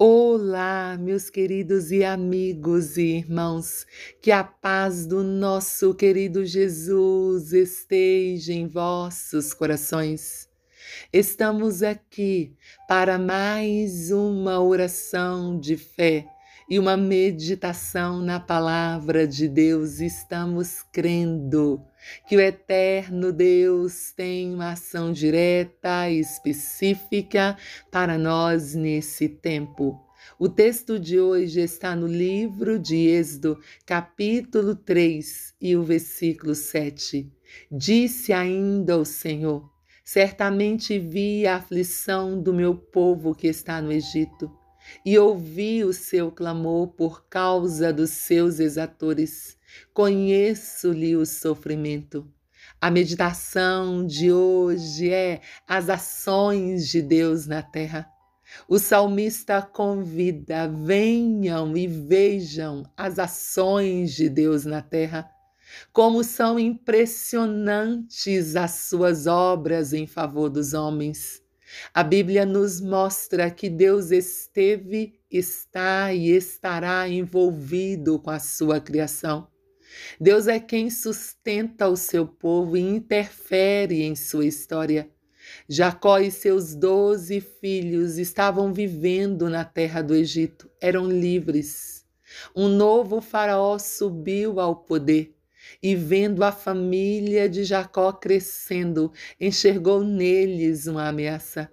Olá, meus queridos e amigos e irmãos, que a paz do nosso querido Jesus esteja em vossos corações. Estamos aqui para mais uma oração de fé e uma meditação na palavra de Deus. Estamos crendo que o eterno Deus tem uma ação direta e específica para nós nesse tempo. O texto de hoje está no livro de Êxodo, capítulo 3 e o versículo 7. Disse ainda o Senhor: Certamente vi a aflição do meu povo que está no Egito e ouvi o seu clamor por causa dos seus exatores. Conheço-lhe o sofrimento. A meditação de hoje é as ações de Deus na terra. O salmista convida: venham e vejam as ações de Deus na terra. Como são impressionantes as suas obras em favor dos homens. A Bíblia nos mostra que Deus esteve, está e estará envolvido com a sua criação. Deus é quem sustenta o seu povo e interfere em sua história. Jacó e seus doze filhos estavam vivendo na terra do Egito, eram livres. Um novo faraó subiu ao poder e, vendo a família de Jacó crescendo, enxergou neles uma ameaça.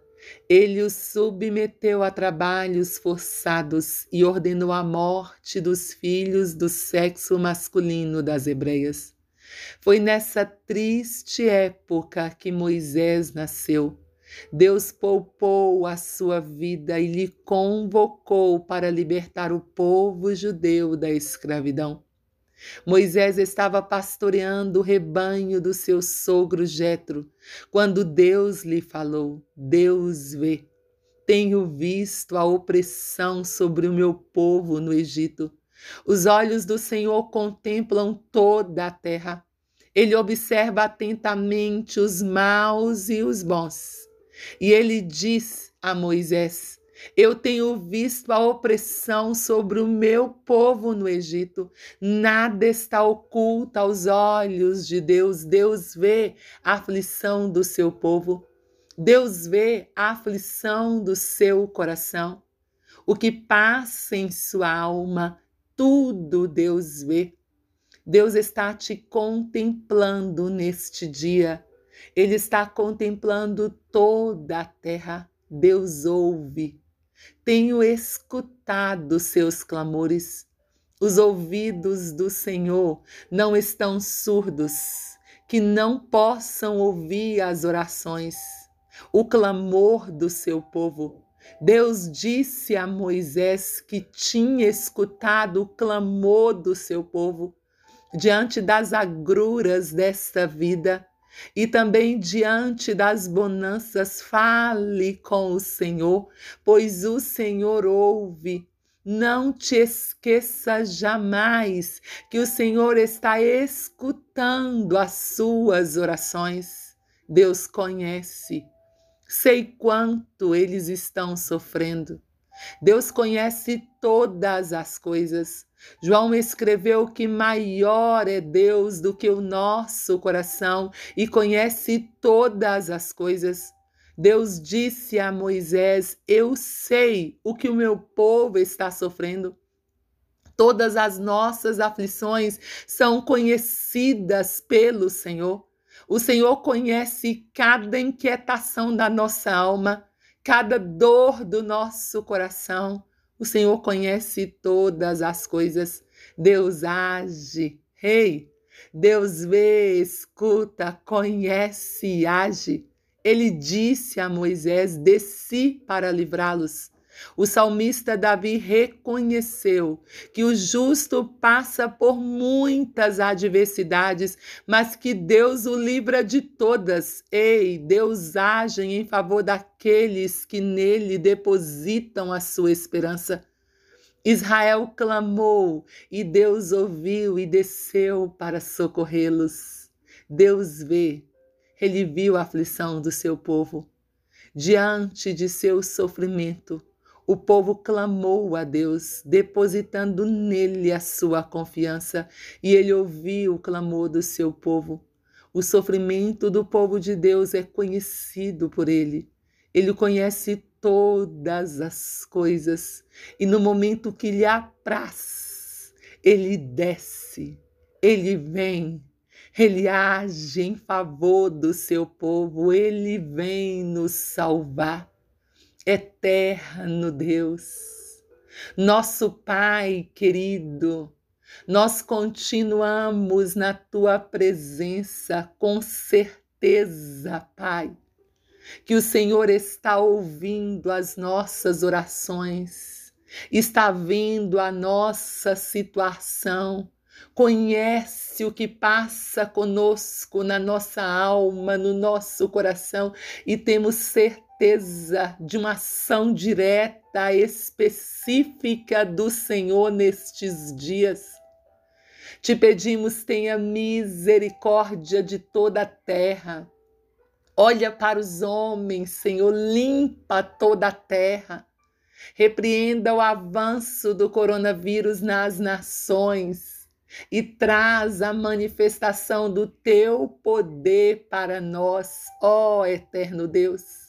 Ele os submeteu a trabalhos forçados e ordenou a morte dos filhos do sexo masculino das hebreias. Foi nessa triste época que Moisés nasceu. Deus poupou a sua vida e lhe convocou para libertar o povo judeu da escravidão. Moisés estava pastoreando o rebanho do seu sogro Jetro, quando Deus lhe falou: Deus vê. Tenho visto a opressão sobre o meu povo no Egito. Os olhos do Senhor contemplam toda a terra. Ele observa atentamente os maus e os bons. E ele diz a Moisés: eu tenho visto a opressão sobre o meu povo no Egito. Nada está oculto aos olhos de Deus. Deus vê a aflição do seu povo. Deus vê a aflição do seu coração. O que passa em sua alma, tudo Deus vê. Deus está te contemplando neste dia. Ele está contemplando toda a terra. Deus ouve tenho escutado seus clamores. Os ouvidos do Senhor não estão surdos, que não possam ouvir as orações, o clamor do seu povo. Deus disse a Moisés que tinha escutado o clamor do seu povo diante das agruras desta vida e também diante das bonanças, fale com o Senhor, pois o Senhor ouve. Não te esqueça jamais que o Senhor está escutando as suas orações. Deus conhece. Sei quanto eles estão sofrendo. Deus conhece todas as coisas. João escreveu que maior é Deus do que o nosso coração e conhece todas as coisas. Deus disse a Moisés: Eu sei o que o meu povo está sofrendo. Todas as nossas aflições são conhecidas pelo Senhor. O Senhor conhece cada inquietação da nossa alma, cada dor do nosso coração. O Senhor conhece todas as coisas. Deus age. Rei, hey, Deus vê, escuta, conhece e age. Ele disse a Moisés: Desci para livrá-los. O salmista Davi reconheceu que o justo passa por muitas adversidades, mas que Deus o livra de todas. Ei, Deus age em favor daqueles que nele depositam a sua esperança. Israel clamou e Deus ouviu e desceu para socorrê-los. Deus vê, ele viu a aflição do seu povo. Diante de seu sofrimento, O povo clamou a Deus, depositando nele a sua confiança, e ele ouviu o clamor do seu povo. O sofrimento do povo de Deus é conhecido por ele. Ele conhece todas as coisas, e no momento que lhe apraz, ele desce, ele vem ele age em favor do seu povo, ele vem nos salvar. Eterno Deus, nosso Pai querido, nós continuamos na tua presença com certeza, Pai, que o Senhor está ouvindo as nossas orações, está vendo a nossa situação conhece o que passa conosco na nossa alma, no nosso coração e temos certeza de uma ação direta, específica do Senhor nestes dias. Te pedimos, tenha misericórdia de toda a terra. Olha para os homens, Senhor, limpa toda a terra. Repreenda o avanço do coronavírus nas nações e traz a manifestação do teu poder para nós, ó eterno Deus.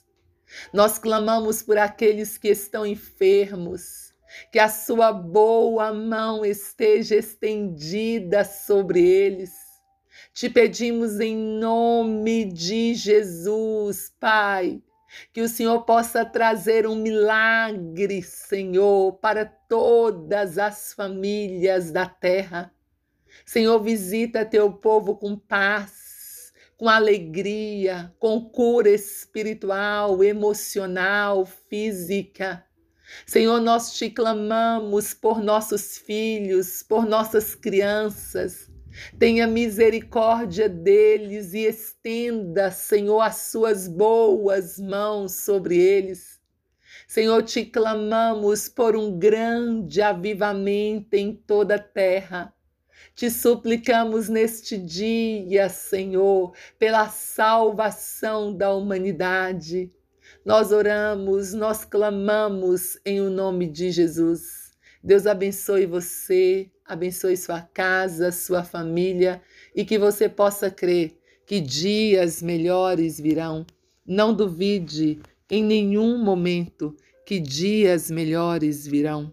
Nós clamamos por aqueles que estão enfermos, que a sua boa mão esteja estendida sobre eles. Te pedimos em nome de Jesus, Pai, que o Senhor possa trazer um milagre, Senhor, para todas as famílias da terra. Senhor, visita teu povo com paz, com alegria, com cura espiritual, emocional, física. Senhor, nós te clamamos por nossos filhos, por nossas crianças. Tenha misericórdia deles e estenda, Senhor, as suas boas mãos sobre eles. Senhor, te clamamos por um grande avivamento em toda a terra. Te suplicamos neste dia, Senhor, pela salvação da humanidade. Nós oramos, nós clamamos em o nome de Jesus. Deus abençoe você, abençoe sua casa, sua família e que você possa crer que dias melhores virão. Não duvide em nenhum momento que dias melhores virão.